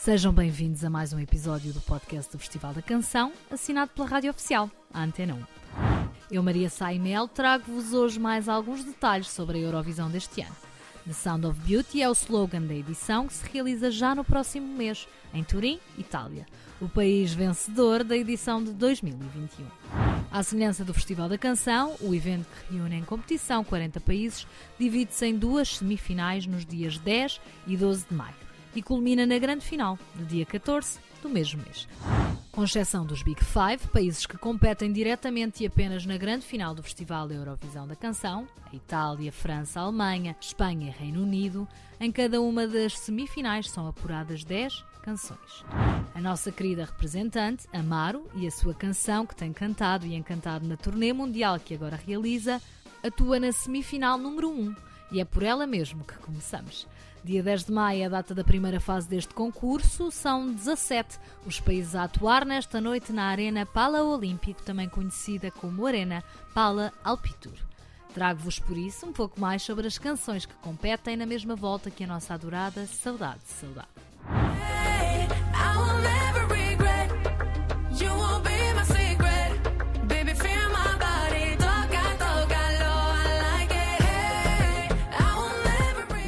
Sejam bem-vindos a mais um episódio do podcast do Festival da Canção, assinado pela Rádio Oficial, a Antena 1. Eu, Maria Saimel, trago-vos hoje mais alguns detalhes sobre a Eurovisão deste ano. The Sound of Beauty é o slogan da edição que se realiza já no próximo mês, em Turim, Itália, o país vencedor da edição de 2021. À semelhança do Festival da Canção, o evento que reúne em competição 40 países divide-se em duas semifinais nos dias 10 e 12 de maio e culmina na grande final, no dia 14 do mesmo mês. Com exceção dos Big Five, países que competem diretamente e apenas na grande final do Festival Eurovisão da Canção, a Itália, França, Alemanha, Espanha e Reino Unido, em cada uma das semifinais são apuradas 10 canções. A nossa querida representante, Amaro, e a sua canção que tem cantado e encantado na turnê mundial que agora realiza, atua na semifinal número 1 e é por ela mesmo que começamos. Dia 10 de maio é a data da primeira fase deste concurso. São 17 os países a atuar nesta noite na Arena Pala Olímpico, também conhecida como Arena Pala Alpitur. Trago-vos por isso um pouco mais sobre as canções que competem na mesma volta que a nossa adorada Saudade, Saudade.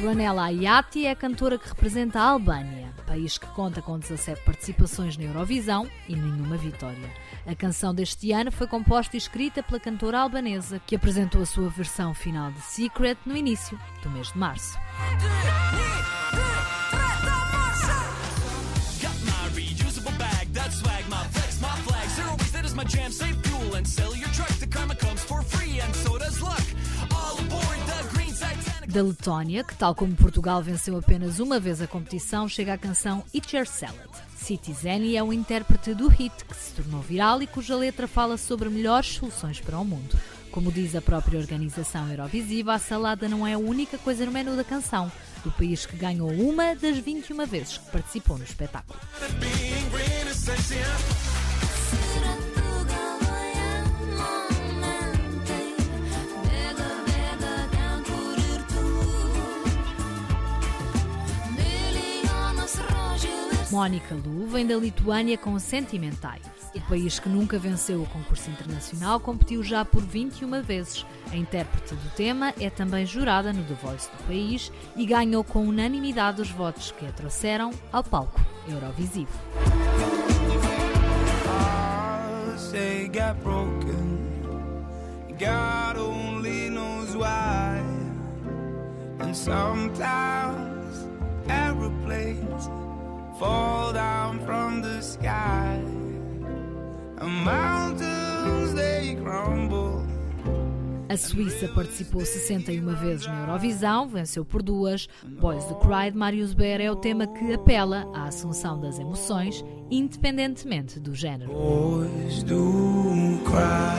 Ronella Ayati é a cantora que representa a Albânia, país que conta com 17 participações na Eurovisão e nenhuma vitória. A canção deste ano foi composta e escrita pela cantora albanesa, que apresentou a sua versão final de Secret no início do mês de março. my jam, save fuel and sell your truck. The karma comes for free and so does luck. Da Letónia, que tal como Portugal venceu apenas uma vez a competição, chega a canção Eat Your Salad. Citizeni é um intérprete do hit que se tornou viral e cuja letra fala sobre melhores soluções para o mundo. Como diz a própria organização Eurovisiva, a salada não é a única coisa no menu da canção, do país que ganhou uma das 21 vezes que participou no espetáculo. Mónica Lu vem da Lituânia com Sentimentai. O país que nunca venceu o concurso internacional competiu já por 21 vezes. A intérprete do tema é também jurada no The Voice do país e ganhou com unanimidade os votos que a trouxeram ao palco Eurovisivo. Sometimes aeroplanes fall down from the sky. And mountains they crumble. A Suíça participou 61 vezes na Eurovisão, venceu por duas. Boys the Cry de Marius Bear é o tema que apela à assunção das emoções, independentemente do género. Boys do cry.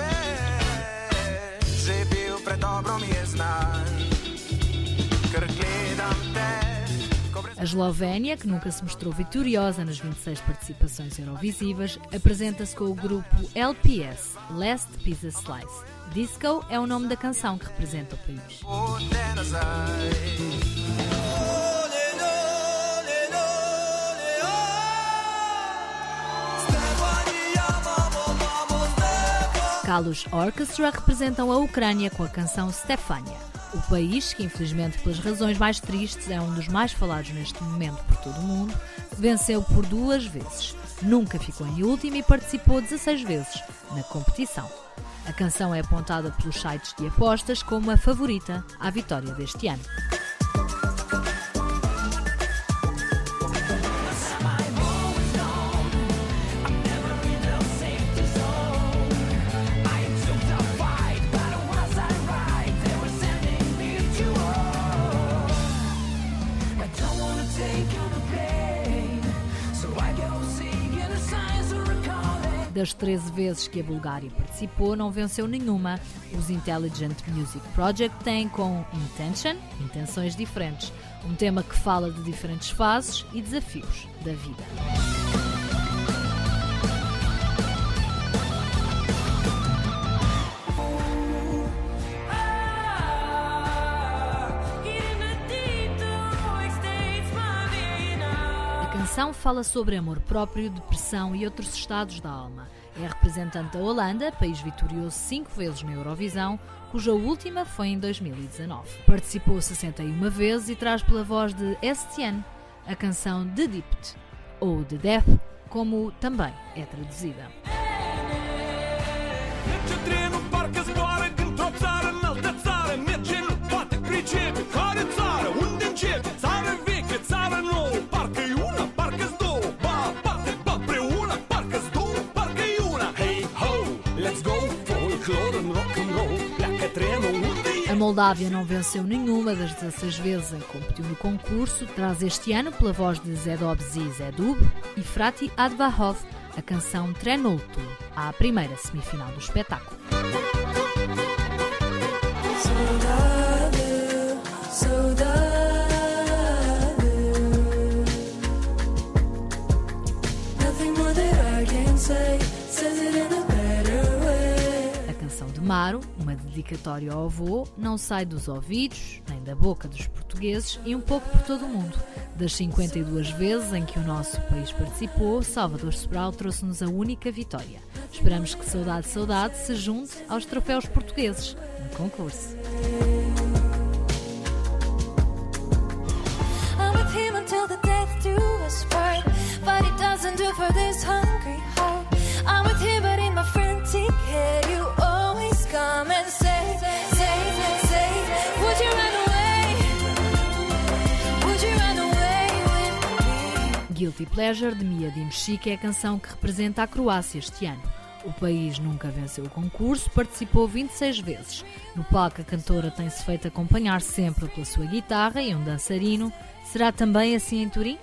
A Eslovénia, que nunca se mostrou vitoriosa nas 26 participações eurovisivas, apresenta-se com o grupo LPS, Last Pizza Slice. Disco é o nome da canção que representa o país. Kalush Orchestra representam a Ucrânia com a canção Stefania. O país, que infelizmente pelas razões mais tristes é um dos mais falados neste momento por todo o mundo, venceu por duas vezes. Nunca ficou em último e participou 16 vezes na competição. A canção é apontada pelos sites de apostas como a favorita à vitória deste ano. Das 13 vezes que a Bulgária participou, não venceu nenhuma. Os Intelligent Music Project têm com Intention, intenções diferentes, um tema que fala de diferentes fases e desafios da vida. Canção fala sobre amor próprio, depressão e outros estados da alma. É representante da Holanda, país vitorioso cinco vezes na Eurovisão, cuja última foi em 2019. Participou 61 vezes e traz pela voz de Estienne a canção The Dipt, ou The Death, como também é traduzida. A Moldávia não venceu nenhuma das 16 vezes em que competiu no concurso, traz este ano pela voz de Zedobzi Zedub e Frati Advahov a canção Trenoltu, à primeira semifinal do espetáculo. Amaro, uma dedicatória ao avô, não sai dos ouvidos, nem da boca dos portugueses e um pouco por todo o mundo. Das 52 vezes em que o nosso país participou, Salvador Sobral trouxe-nos a única vitória. Esperamos que Saudade Saudade se junte aos troféus portugueses no concurso. But it doesn't do for this hungry Guilty Pleasure de Mia Dimchik é a canção que representa a Croácia este ano. O país nunca venceu o concurso, participou 26 vezes. No palco, a cantora tem-se feito acompanhar sempre pela sua guitarra e um dançarino. Será também assim em Turim?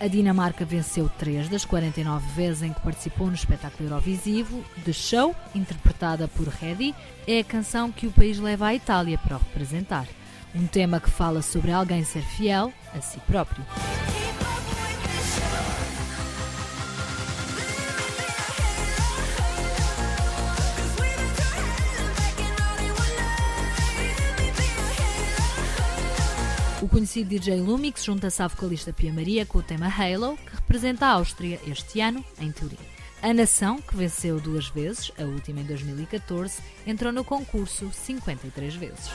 A Dinamarca venceu três das 49 vezes em que participou no espetáculo Eurovisivo. The Show, interpretada por Reddy, é a canção que o país leva à Itália para o representar. Um tema que fala sobre alguém ser fiel a si próprio. O conhecido DJ Lumix junta-se à vocalista Pia Maria com o tema Halo, que representa a Áustria este ano, em Turim. A nação, que venceu duas vezes, a última em 2014, entrou no concurso 53 vezes.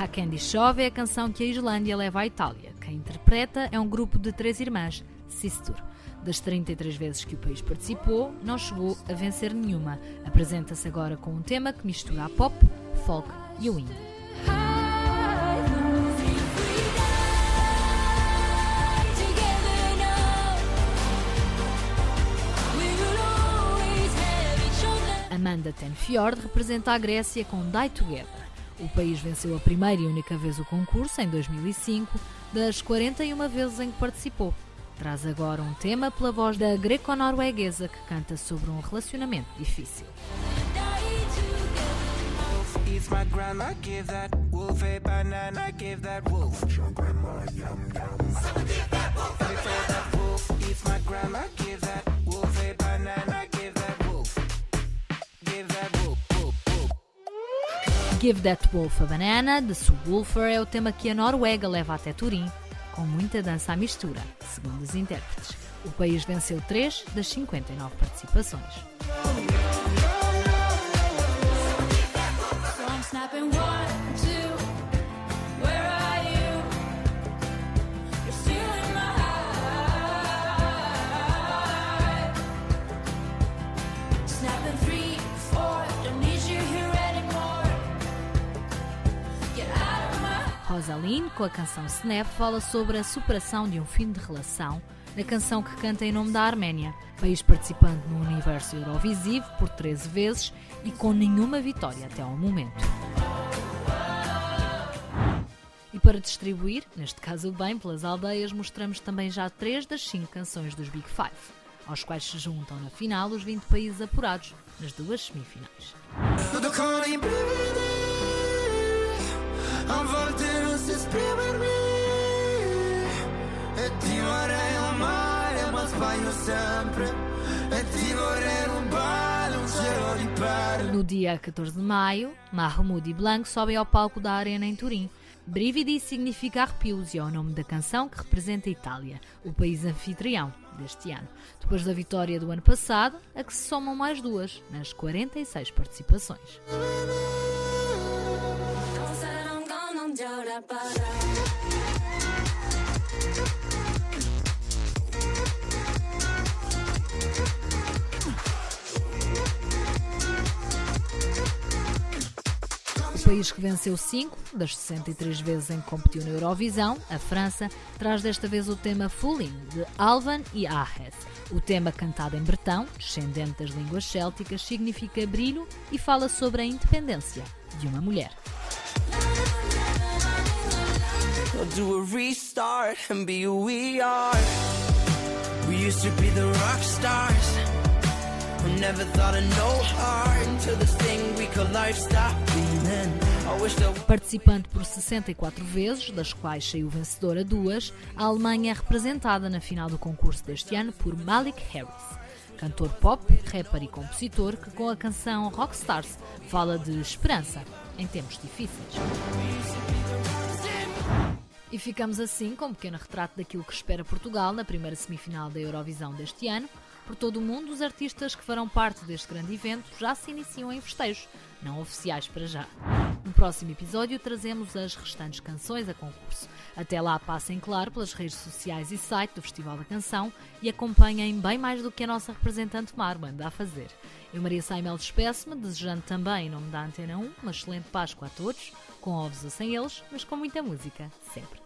Mad Hakendi Chove é a canção que a Islândia leva à Itália. Quem interpreta é um grupo de três irmãs, Sistur. Das 33 vezes que o país participou, não chegou a vencer nenhuma. Apresenta-se agora com um tema que mistura a pop, folk e o indie. Amanda Tenfjord representa a Grécia com Die Together. O país venceu a primeira e única vez o concurso, em 2005, das 41 vezes em que participou. Traz agora um tema pela voz da greco-norueguesa que canta sobre um relacionamento difícil. my grandma give that wolf a banana, give that wolf. Your grandma yum yum. give that wolf. wolf my grandma give that wolf a banana, give that wolf. Give that wolf. Give That Wolf a Banana, de Subwoofer, é o tema que a Noruega leva até Turim, com muita dança à mistura, segundo os intérpretes. O país venceu 3 das 59 participações. Rosaline, com a canção Snap, fala sobre a superação de um fim de relação, na canção que canta em nome da Arménia, país participante no universo Eurovisivo por 13 vezes e com nenhuma vitória até ao momento. para distribuir, neste caso bem, pelas aldeias, mostramos também já três das cinco canções dos Big Five, aos quais se juntam na final os 20 países apurados nas duas semifinais. No dia 14 de maio, Mahmoud e Blanc sobem ao palco da Arena em Turim. Brividi significa arrepios e é o nome da canção que representa a Itália, o país anfitrião deste ano. Depois da vitória do ano passado, a que se somam mais duas, nas 46 participações. O país que venceu 5 das 63 vezes em que competiu na Eurovisão, a França, traz desta vez o tema Fooling, de Alvan e Ahes. O tema cantado em bretão, descendente das línguas célticas, significa brilho e fala sobre a independência de uma mulher. Do a restart and be who we are. We used to be the rock stars. Never thought of no heart until this thing we call life stopped beating. Participante por 64 vezes, das quais saiu vencedora duas, a Alemanha é representada na final do concurso deste ano por Malik Harris, cantor pop, rapper e compositor que com a canção Rockstars fala de esperança em tempos difíceis. E ficamos assim com um pequeno retrato daquilo que espera Portugal na primeira semifinal da Eurovisão deste ano. Por todo o mundo, os artistas que farão parte deste grande evento já se iniciam em festejos, não oficiais para já. No próximo episódio trazemos as restantes canções a concurso. Até lá passem claro pelas redes sociais e site do Festival da Canção e acompanhem bem mais do que a nossa representante Mar anda a fazer. Eu, Maria Saimel, despeço-me, desejando também, em nome da Antena 1, uma excelente Páscoa a todos, com ovos ou sem eles, mas com muita música, sempre.